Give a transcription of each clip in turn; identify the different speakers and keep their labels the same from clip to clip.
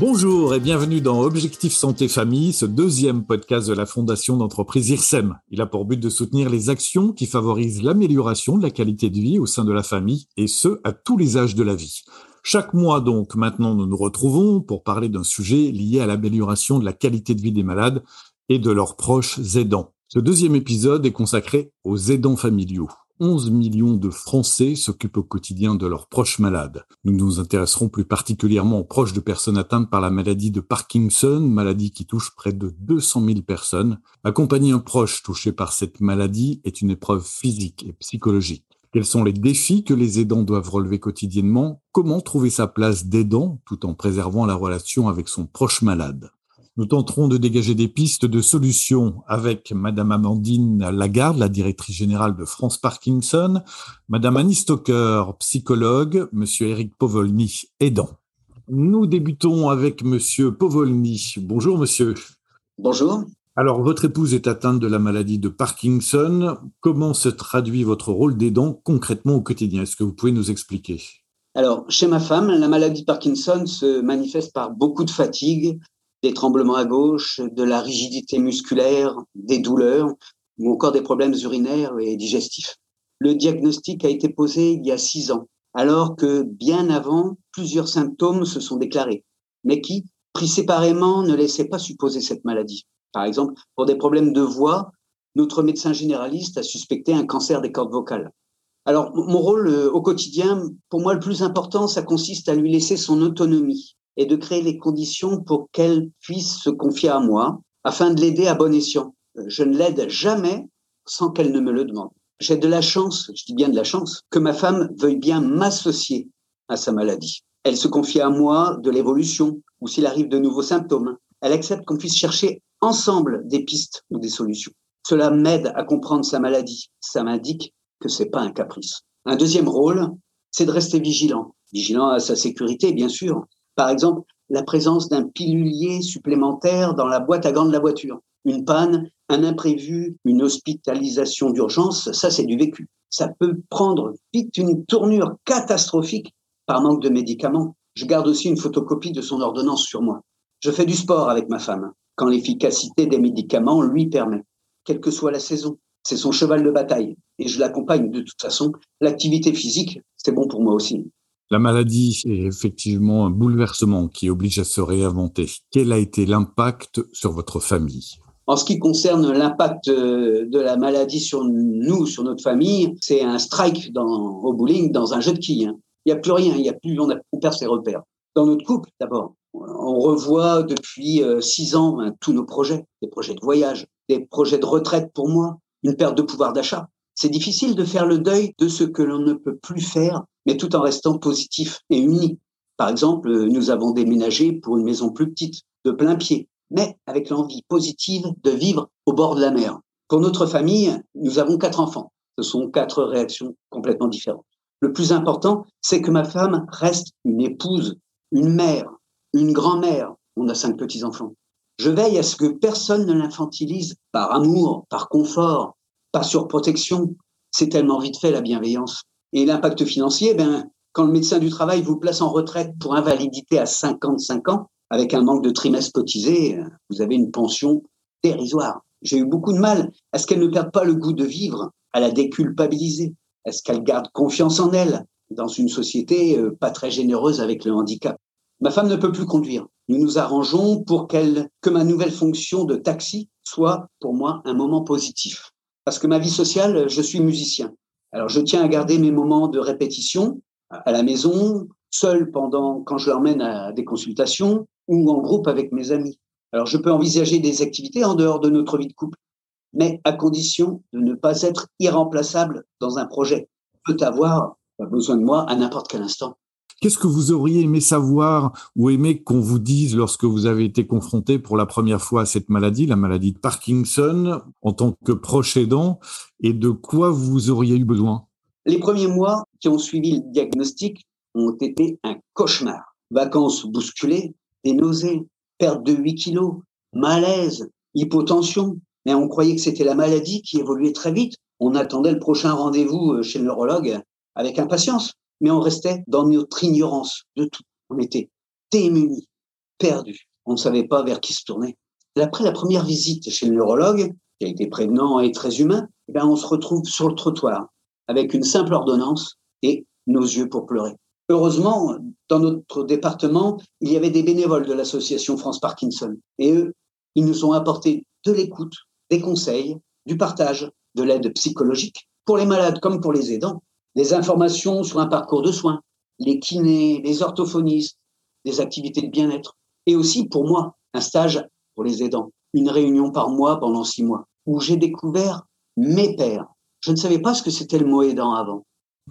Speaker 1: Bonjour et bienvenue dans Objectif Santé Famille, ce deuxième podcast de la Fondation d'entreprise IRSEM. Il a pour but de soutenir les actions qui favorisent l'amélioration de la qualité de vie au sein de la famille et ce, à tous les âges de la vie. Chaque mois donc, maintenant, nous nous retrouvons pour parler d'un sujet lié à l'amélioration de la qualité de vie des malades et de leurs proches aidants. Ce deuxième épisode est consacré aux aidants familiaux. 11 millions de Français s'occupent au quotidien de leurs proches malades. Nous nous intéresserons plus particulièrement aux proches de personnes atteintes par la maladie de Parkinson, maladie qui touche près de 200 000 personnes. Accompagner un proche touché par cette maladie est une épreuve physique et psychologique. Quels sont les défis que les aidants doivent relever quotidiennement? Comment trouver sa place d'aidant tout en préservant la relation avec son proche malade? Nous tenterons de dégager des pistes de solutions avec Madame Amandine Lagarde, la directrice générale de France Parkinson, Madame Annie Stoker, psychologue, Monsieur Eric Povolny, aidant. Nous débutons avec Monsieur Povolny. Bonjour Monsieur.
Speaker 2: Bonjour.
Speaker 1: Alors, votre épouse est atteinte de la maladie de Parkinson. Comment se traduit votre rôle d'aidant concrètement au quotidien? Est-ce que vous pouvez nous expliquer?
Speaker 2: Alors, chez ma femme, la maladie de Parkinson se manifeste par beaucoup de fatigue, des tremblements à gauche, de la rigidité musculaire, des douleurs ou encore des problèmes urinaires et digestifs. Le diagnostic a été posé il y a six ans, alors que bien avant, plusieurs symptômes se sont déclarés, mais qui, pris séparément, ne laissaient pas supposer cette maladie. Par exemple, pour des problèmes de voix, notre médecin généraliste a suspecté un cancer des cordes vocales. Alors, mon rôle euh, au quotidien, pour moi, le plus important, ça consiste à lui laisser son autonomie et de créer les conditions pour qu'elle puisse se confier à moi afin de l'aider à bon escient. Je ne l'aide jamais sans qu'elle ne me le demande. J'ai de la chance, je dis bien de la chance, que ma femme veuille bien m'associer à sa maladie. Elle se confie à moi de l'évolution ou s'il arrive de nouveaux symptômes. Elle accepte qu'on puisse chercher ensemble des pistes ou des solutions. Cela m'aide à comprendre sa maladie. Ça m'indique que c'est pas un caprice. Un deuxième rôle, c'est de rester vigilant. Vigilant à sa sécurité, bien sûr, par exemple, la présence d'un pilulier supplémentaire dans la boîte à gants de la voiture. Une panne, un imprévu, une hospitalisation d'urgence, ça c'est du vécu. Ça peut prendre vite une tournure catastrophique par manque de médicaments. Je garde aussi une photocopie de son ordonnance sur moi. Je fais du sport avec ma femme, quand l'efficacité des médicaments lui permet, quelle que soit la saison. C'est son cheval de bataille et je l'accompagne de toute façon. L'activité physique, c'est bon pour moi aussi.
Speaker 1: La maladie est effectivement un bouleversement qui oblige à se réinventer. Quel a été l'impact sur votre famille?
Speaker 2: En ce qui concerne l'impact euh, de la maladie sur nous, sur notre famille, c'est un strike dans, au bowling, dans un jeu de quilles. Hein. Il n'y a plus rien, il y a plus, on, a, perd ses repères. Dans notre couple, d'abord, on revoit depuis euh, six ans hein, tous nos projets, des projets de voyage, des projets de retraite pour moi, une perte de pouvoir d'achat. C'est difficile de faire le deuil de ce que l'on ne peut plus faire mais tout en restant positif et uni. Par exemple, nous avons déménagé pour une maison plus petite, de plein pied, mais avec l'envie positive de vivre au bord de la mer. Pour notre famille, nous avons quatre enfants. Ce sont quatre réactions complètement différentes. Le plus important, c'est que ma femme reste une épouse, une mère, une grand-mère. On a cinq petits-enfants. Je veille à ce que personne ne l'infantilise par amour, par confort, pas sur protection. C'est tellement vite fait la bienveillance. Et l'impact financier, ben, quand le médecin du travail vous place en retraite pour invalidité à 55 ans, avec un manque de trimestres cotisés, vous avez une pension dérisoire. J'ai eu beaucoup de mal. Est-ce qu'elle ne perd pas le goût de vivre? À la déculpabiliser Est-ce qu'elle garde confiance en elle dans une société euh, pas très généreuse avec le handicap? Ma femme ne peut plus conduire. Nous nous arrangeons pour qu'elle, que ma nouvelle fonction de taxi soit pour moi un moment positif. Parce que ma vie sociale, je suis musicien. Alors, je tiens à garder mes moments de répétition à la maison, seul pendant quand je l'emmène à des consultations ou en groupe avec mes amis. Alors, je peux envisager des activités en dehors de notre vie de couple, mais à condition de ne pas être irremplaçable dans un projet. peut avoir besoin de moi à n'importe quel instant.
Speaker 1: Qu'est-ce que vous auriez aimé savoir ou aimé qu'on vous dise lorsque vous avez été confronté pour la première fois à cette maladie, la maladie de Parkinson, en tant que proche aidant, et de quoi vous auriez eu besoin?
Speaker 2: Les premiers mois qui ont suivi le diagnostic ont été un cauchemar. Vacances bousculées, des nausées, perte de 8 kilos, malaise, hypotension. Mais on croyait que c'était la maladie qui évoluait très vite. On attendait le prochain rendez-vous euh, chez le neurologue avec impatience mais on restait dans notre ignorance de tout. On était démunis. perdu. On ne savait pas vers qui se tourner. Et après la première visite chez le neurologue, qui a été prévenant et très humain, eh bien, on se retrouve sur le trottoir avec une simple ordonnance et nos yeux pour pleurer. Heureusement, dans notre département, il y avait des bénévoles de l'association France Parkinson. Et eux, ils nous ont apporté de l'écoute, des conseils, du partage, de l'aide psychologique, pour les malades comme pour les aidants, des informations sur un parcours de soins, les kinés, les orthophonistes, des activités de bien-être. Et aussi, pour moi, un stage pour les aidants, une réunion par mois pendant six mois, où j'ai découvert mes pères. Je ne savais pas ce que c'était le mot aidant avant.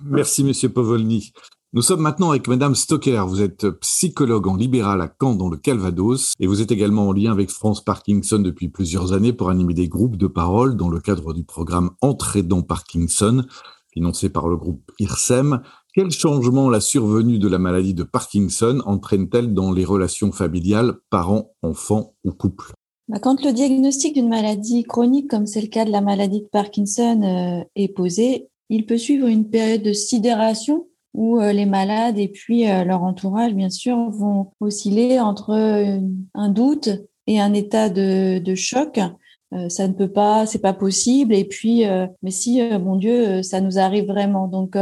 Speaker 1: Merci, Monsieur Povolny. Nous sommes maintenant avec Madame Stocker. Vous êtes psychologue en libéral à Caen dans le Calvados et vous êtes également en lien avec France Parkinson depuis plusieurs années pour animer des groupes de parole dans le cadre du programme Entrée dans Parkinson, financé par le groupe IRSEM. Quel changement la survenue de la maladie de Parkinson entraîne-t-elle dans les relations familiales, parents, enfants ou couples?
Speaker 3: Bah, quand le diagnostic d'une maladie chronique, comme c'est le cas de la maladie de Parkinson, euh, est posé, il peut suivre une période de sidération où euh, les malades et puis euh, leur entourage, bien sûr, vont osciller entre un doute et un état de, de choc. Ça ne peut pas, c'est pas possible. Et puis, mais si, mon Dieu, ça nous arrive vraiment. Donc,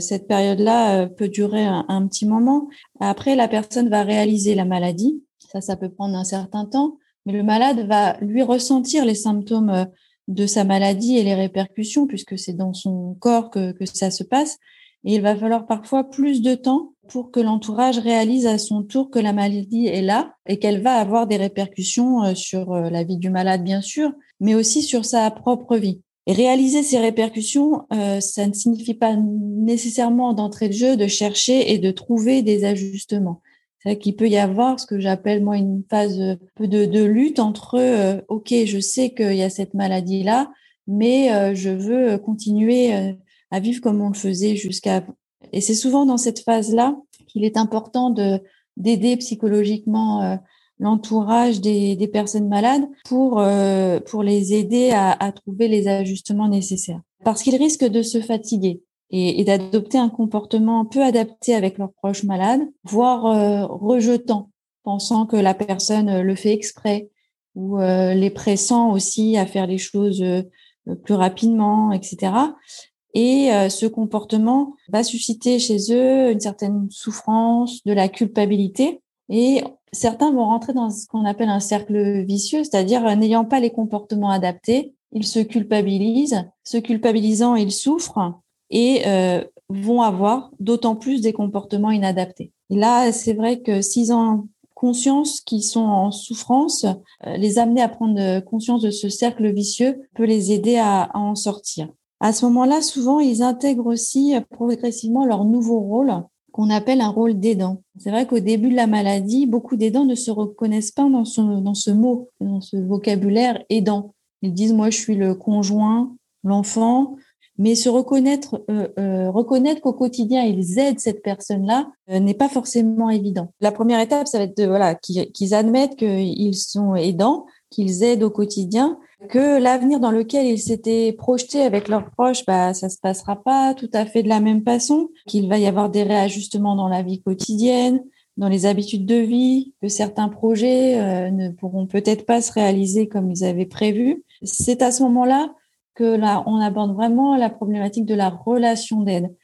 Speaker 3: cette période-là peut durer un, un, petit moment. Après, la personne va réaliser la maladie. Ça, ça peut prendre un certain temps. Mais le malade va lui ressentir les symptômes de sa maladie et les répercussions, puisque c'est dans son corps que, que ça se passe. Et il va falloir parfois plus de temps pour que l'entourage réalise à son tour que la maladie est là et qu'elle va avoir des répercussions euh, sur euh, la vie du malade, bien sûr, mais aussi sur sa propre vie. Et réaliser ces répercussions, euh, ça ne signifie pas nécessairement d'entrée de jeu de chercher et de trouver des ajustements. C'est qu'il peut y avoir ce que j'appelle moi une phase de, de lutte entre ok, je sais qu'il y a cette maladie là, mais je veux continuer à vivre comme on le faisait jusqu'à. Et c'est souvent dans cette phase-là qu'il est important de d'aider psychologiquement euh, l'entourage des, des, personnes malades pour euh, pour les aider à, à, trouver les ajustements nécessaires. Parce qu'ils risquent de se fatiguer et, et d'adopter un comportement peu adapté avec leurs proches malades, voire euh, rejetant, pensant que la personne le fait exprès ou les pressant aussi à faire les choses plus rapidement, etc. Et euh, ce comportement va susciter chez eux une certaine souffrance, de la culpabilité. Et certains vont rentrer dans ce qu'on appelle un cercle vicieux, c'est-à-dire euh, n'ayant pas les comportements adaptés, ils se culpabilisent. Se culpabilisant, ils souffrent et euh, vont avoir d'autant plus des comportements inadaptés. Et là, c'est vrai que s'ils ont conscience qu'ils sont en souffrance, les amener à prendre conscience de ce cercle vicieux peut les aider à en sortir. À ce moment-là, souvent, ils intègrent aussi euh, progressivement leur nouveau rôle qu'on appelle un rôle d'aidant. C'est vrai qu'au début de la maladie, beaucoup d'aidants ne se reconnaissent pas dans ce, dans ce mot, dans ce vocabulaire aidant. Ils disent, moi, je suis le conjoint, l'enfant, mais se reconnaître, euh, euh, reconnaître qu'au quotidien ils aident cette personne-là n'est pas forcément évident. La première étape, ça va être de voilà qu'ils admettent qu'ils sont aidants, qu'ils aident au quotidien, que l'avenir dans lequel ils s'étaient projetés avec leurs proches, bah, ça se passera pas tout à fait de la même façon, qu'il va y avoir des réajustements dans la vie quotidienne, dans les habitudes de vie, que certains projets euh, ne pourront peut-être pas se réaliser comme ils avaient prévu. C'est à ce moment-là que là, on aborde vraiment la problématique de la relation d'aide.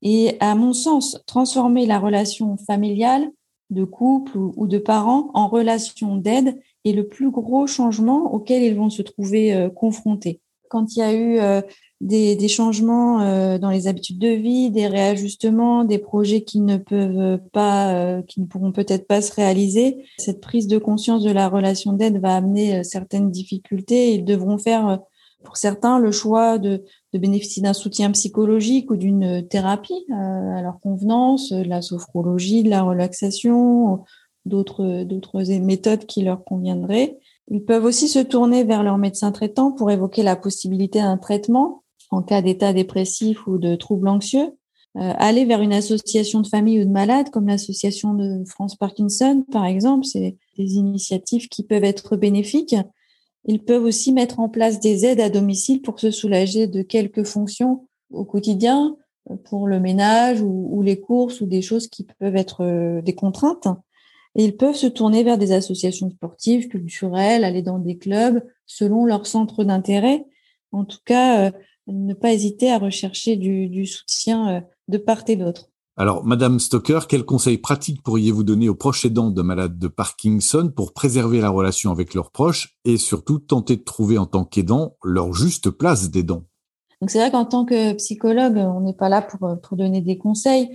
Speaker 3: Et à mon sens, transformer la relation familiale, de couple ou de parents en relation d'aide, et le plus gros changement auquel ils vont se trouver euh, confrontés. Quand il y a eu euh, des, des, changements euh, dans les habitudes de vie, des réajustements, des projets qui ne peuvent pas, qui ne pourront peut-être pas se réaliser, cette prise de conscience de la relation d'aide va amener certaines difficultés. Ils devront faire, pour certains, le choix de, de bénéficier d'un soutien psychologique ou d'une thérapie à leur convenance, de la sophrologie, de la relaxation, d'autres d'autres méthodes qui leur conviendraient. Ils peuvent aussi se tourner vers leur médecin traitant pour évoquer la possibilité d'un traitement en cas d'état dépressif ou de troubles anxieux. Euh, aller vers une association de famille ou de malades comme l'association de France Parkinson, par exemple, c'est des initiatives qui peuvent être bénéfiques. Ils peuvent aussi mettre en place des aides à domicile pour se soulager de quelques fonctions au quotidien, pour le ménage ou, ou les courses ou des choses qui peuvent être euh, des contraintes. Et ils peuvent se tourner vers des associations sportives, culturelles, aller dans des clubs selon leur centre d'intérêt. En tout cas, euh, ne pas hésiter à rechercher du, soutien euh, de part et d'autre.
Speaker 1: Alors, Madame Stoker, quels conseils pratiques pourriez-vous donner aux proches aidants de malades de Parkinson pour préserver la relation avec leurs proches et surtout tenter de trouver en tant qu'aidant leur juste place d'aidant?
Speaker 3: Donc, c'est vrai qu'en tant que psychologue, on n'est pas là pour, pour donner des conseils.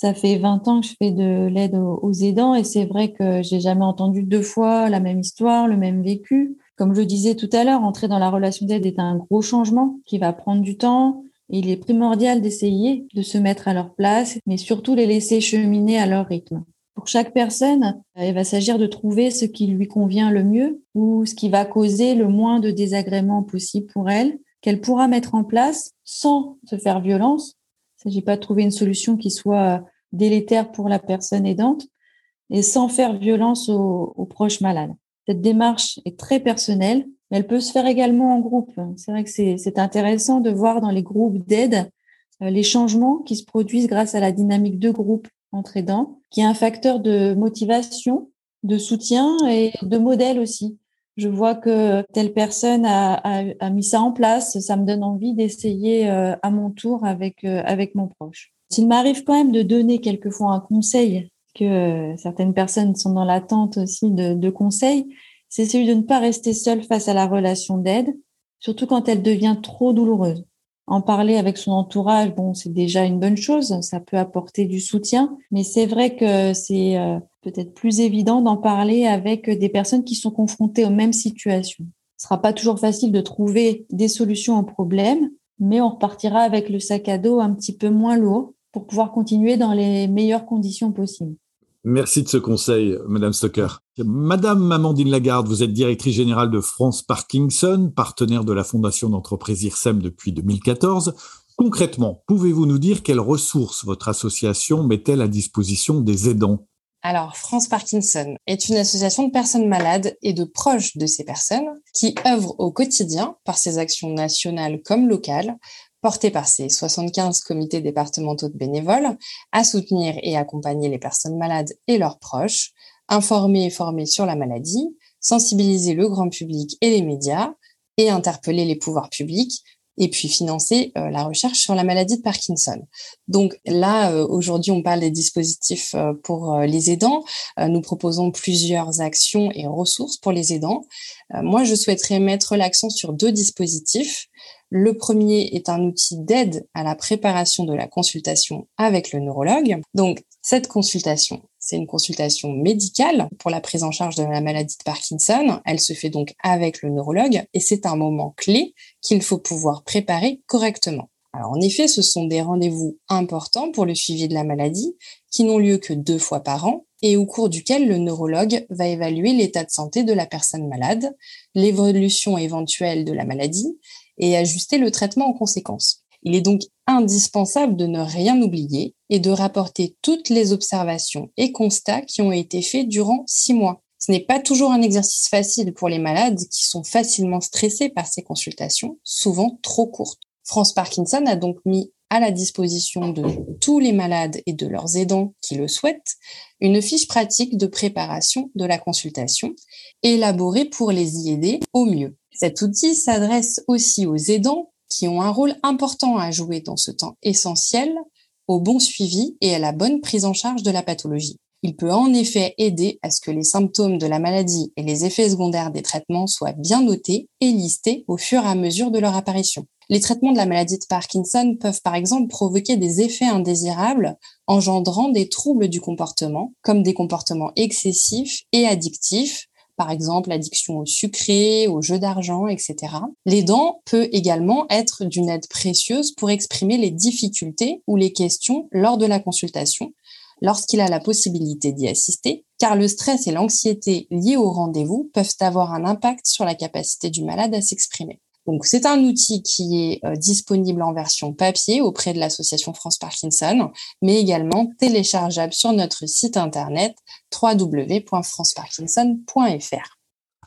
Speaker 3: Ça fait 20 ans que je fais de l'aide aux aidants et c'est vrai que j'ai jamais entendu deux fois la même histoire, le même vécu. Comme je disais tout à l'heure, entrer dans la relation d'aide est un gros changement qui va prendre du temps. Il est primordial d'essayer de se mettre à leur place, mais surtout les laisser cheminer à leur rythme. Pour chaque personne, il va s'agir de trouver ce qui lui convient le mieux ou ce qui va causer le moins de désagréments possible pour elle, qu'elle pourra mettre en place sans se faire violence. Il ne s'agit pas de trouver une solution qui soit délétère pour la personne aidante et sans faire violence aux proches malades. Cette démarche est très personnelle, mais elle peut se faire également en groupe. C'est vrai que c'est intéressant de voir dans les groupes d'aide euh, les changements qui se produisent grâce à la dynamique de groupe entre aidants, qui est un facteur de motivation, de soutien et de modèle aussi. Je vois que telle personne a, mis ça en place, ça me donne envie d'essayer euh, à mon tour avec, euh, avec mon proche. S'il m'arrive quand même de donner quelquefois un conseil que euh, certaines personnes sont dans l'attente aussi de, de conseils, c'est celui de ne pas rester seul face à la relation d'aide, surtout quand elle devient trop douloureuse. En parler avec son entourage, bon, c'est déjà une bonne chose, ça peut apporter du soutien, mais c'est vrai que c'est euh, peut-être plus évident d'en parler avec des personnes qui sont confrontées aux mêmes situations. Ce sera pas toujours facile de trouver des solutions aux problèmes, mais on repartira avec le sac à dos un petit peu moins lourd pour pouvoir continuer dans les meilleures conditions possibles.
Speaker 1: Merci de ce conseil, Madame Stocker. Madame Amandine Lagarde, vous êtes directrice générale de France Parkinson, partenaire de la Fondation d'entreprise IRSEM depuis 2014. Concrètement, pouvez-vous nous dire quelles ressources votre association met-elle à disposition des aidants?
Speaker 4: Alors, France Parkinson est une association de personnes malades et de proches de ces personnes qui œuvrent au quotidien par ses actions nationales comme locales porté par ces 75 comités départementaux de bénévoles, à soutenir et accompagner les personnes malades et leurs proches, informer et former sur la maladie, sensibiliser le grand public et les médias, et interpeller les pouvoirs publics, et puis financer euh, la recherche sur la maladie de Parkinson. Donc là, euh, aujourd'hui, on parle des dispositifs euh, pour les aidants. nous proposons plusieurs actions et ressources pour les aidants. moi, je souhaiterais mettre l'accent sur deux dispositifs. Le premier est un outil d'aide à la préparation de la consultation avec le neurologue. Donc, cette consultation, c'est une consultation médicale pour la prise en charge de la maladie de Parkinson. Elle se fait donc avec le neurologue et c'est un moment clé qu'il faut pouvoir préparer correctement. Alors en effet, ce sont des rendez-vous importants pour le suivi de la maladie qui n'ont lieu que deux fois par an et au cours duquel le neurologue va évaluer l'état de santé de la personne malade, l'évolution éventuelle de la maladie et ajuster le traitement en conséquence. Il est donc indispensable de ne rien oublier et de rapporter toutes les observations et constats qui ont été faits durant six mois. Ce n'est pas toujours un exercice facile pour les malades qui sont facilement stressés par ces consultations, souvent trop courtes. France Parkinson a donc mis à la disposition de tous les malades et de leurs aidants qui le souhaitent une fiche pratique de préparation de la consultation élaborée pour les y aider au mieux. Cet outil s'adresse aussi aux aidants qui ont un rôle important à jouer dans ce temps essentiel au bon suivi et à la bonne prise en charge de la pathologie. Il peut en effet aider à ce que les symptômes de la maladie et les effets secondaires des traitements soient bien notés et listés au fur et à mesure de leur apparition. Les traitements de la maladie de Parkinson peuvent par exemple provoquer des effets indésirables engendrant des troubles du comportement, comme des comportements excessifs et addictifs, par exemple l'addiction au sucré, au jeu d'argent, etc. L'aidant peut également être d'une aide précieuse pour exprimer les difficultés ou les questions lors de la consultation, lorsqu'il a la possibilité d'y assister, car le stress et l'anxiété liés au rendez-vous peuvent avoir un impact sur la capacité du malade à s'exprimer. Donc, c'est un outil qui est euh, disponible en version papier auprès de l'association France Parkinson, mais également téléchargeable sur notre site internet www.franceparkinson.fr.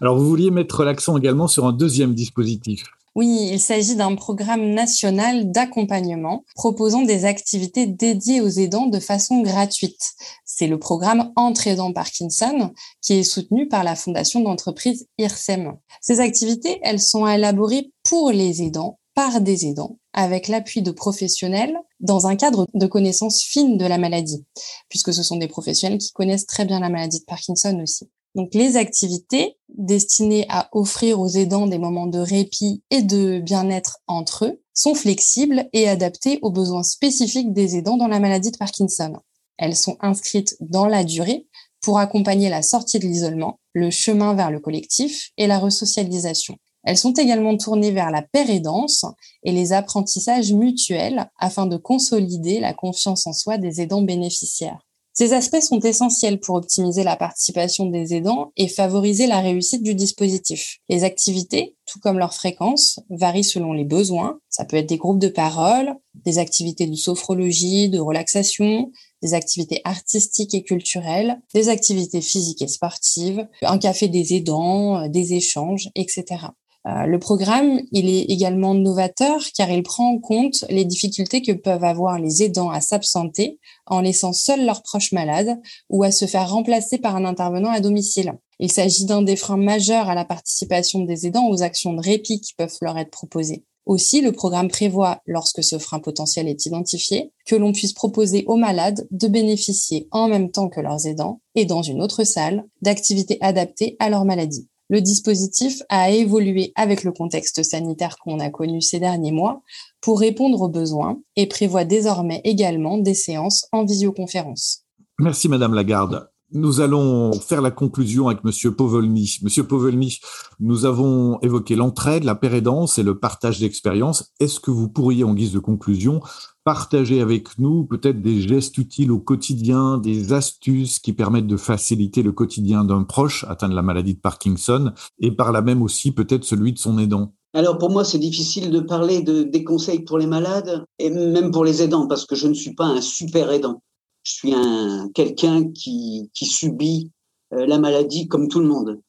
Speaker 1: Alors, vous vouliez mettre l'accent également sur un deuxième dispositif.
Speaker 4: Oui, il s'agit d'un programme national d'accompagnement proposant des activités dédiées aux aidants de façon gratuite. C'est le programme Entrée dans Parkinson qui est soutenu par la fondation d'entreprise IRSEM. Ces activités, elles sont élaborées pour les aidants par des aidants avec l'appui de professionnels dans un cadre de connaissances fines de la maladie, puisque ce sont des professionnels qui connaissent très bien la maladie de Parkinson aussi. Donc les activités destinées à offrir aux aidants des moments de répit et de bien-être entre eux sont flexibles et adaptées aux besoins spécifiques des aidants dans la maladie de Parkinson. Elles sont inscrites dans la durée pour accompagner la sortie de l'isolement, le chemin vers le collectif et la resocialisation. Elles sont également tournées vers la pérédance et les apprentissages mutuels afin de consolider la confiance en soi des aidants bénéficiaires. Ces aspects sont essentiels pour optimiser la participation des aidants et favoriser la réussite du dispositif. Les activités, tout comme leur fréquence, varient selon les besoins. Ça peut être des groupes de parole, des activités de sophrologie, de relaxation, des activités artistiques et culturelles, des activités physiques et sportives, un café des aidants, des échanges, etc. Euh, le programme, il est également novateur car il prend en compte les difficultés que peuvent avoir les aidants à s'absenter en laissant seuls leurs proches malades ou à se faire remplacer par un intervenant à domicile. Il s'agit d'un des freins majeurs à la participation des aidants aux actions de répit qui peuvent leur être proposées. Aussi, le programme prévoit, lorsque ce frein potentiel est identifié, que l'on puisse proposer aux malades de bénéficier en même temps que leurs aidants et dans une autre salle d'activités adaptées à leur maladie. Le dispositif a évolué avec le contexte sanitaire qu'on a connu ces derniers mois pour répondre aux besoins et prévoit désormais également des séances en visioconférence.
Speaker 1: Merci Madame Lagarde. Nous allons faire la conclusion avec Monsieur Povolny. Monsieur Povolny, nous avons évoqué l'entraide, la pérédance et le partage d'expériences. Est-ce que vous pourriez, en guise de conclusion, partager avec nous peut-être des gestes utiles au quotidien, des astuces qui permettent de faciliter le quotidien d'un proche atteint de la maladie de Parkinson et par là même aussi peut-être celui de son aidant
Speaker 2: alors pour moi, c'est difficile de parler de, des conseils pour les malades et même pour les aidants parce que je ne suis pas un super aidant je suis un quelqu'un qui, qui subit euh, la maladie comme tout le monde.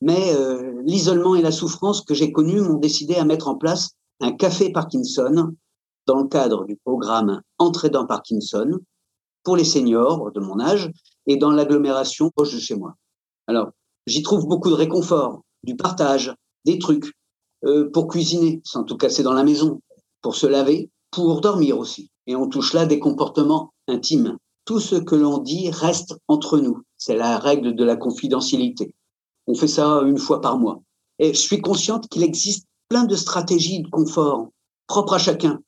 Speaker 2: Mais euh, l'isolement et la souffrance que j'ai connus m'ont décidé à mettre en place un café Parkinson dans le cadre du programme Entrée dans Parkinson pour les seniors de mon âge et dans l'agglomération proche de chez moi. Alors, j'y trouve beaucoup de réconfort, du partage, des trucs euh, pour cuisiner, sans tout casser dans la maison, pour se laver, pour dormir aussi. Et on touche là des comportements intimes tout ce que l'on dit reste entre nous. C'est la règle de la confidentialité. On fait ça une fois par mois. Et je suis consciente qu'il existe plein de stratégies de confort propres à chacun.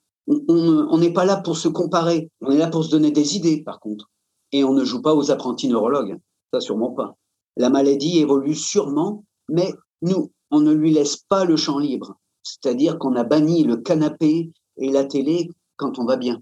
Speaker 2: On n'est pas là pour se comparer, on est là pour se donner des idées, par contre. Et on ne joue pas aux apprentis neurologues, ça sûrement pas. La maladie évolue sûrement, mais nous, on ne lui laisse pas le champ libre. C'est-à-dire qu'on a banni le canapé et la télé quand on va bien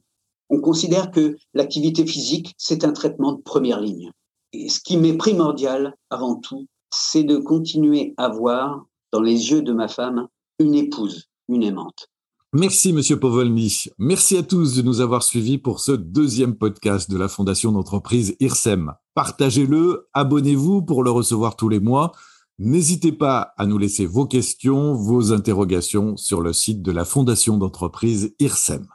Speaker 2: on considère que l'activité physique, c'est un traitement de première ligne. Et ce qui m'est primordial avant tout, c'est de continuer à voir dans les yeux de ma femme une épouse, une aimante.
Speaker 1: Merci, Monsieur Povolny. Merci à tous de nous avoir suivis pour ce deuxième podcast de la Fondation d'entreprise IRSEM. Partagez-le, abonnez-vous pour le recevoir tous les mois. N'hésitez pas à nous laisser vos questions, vos interrogations sur le site de la Fondation d'entreprise IRSEM.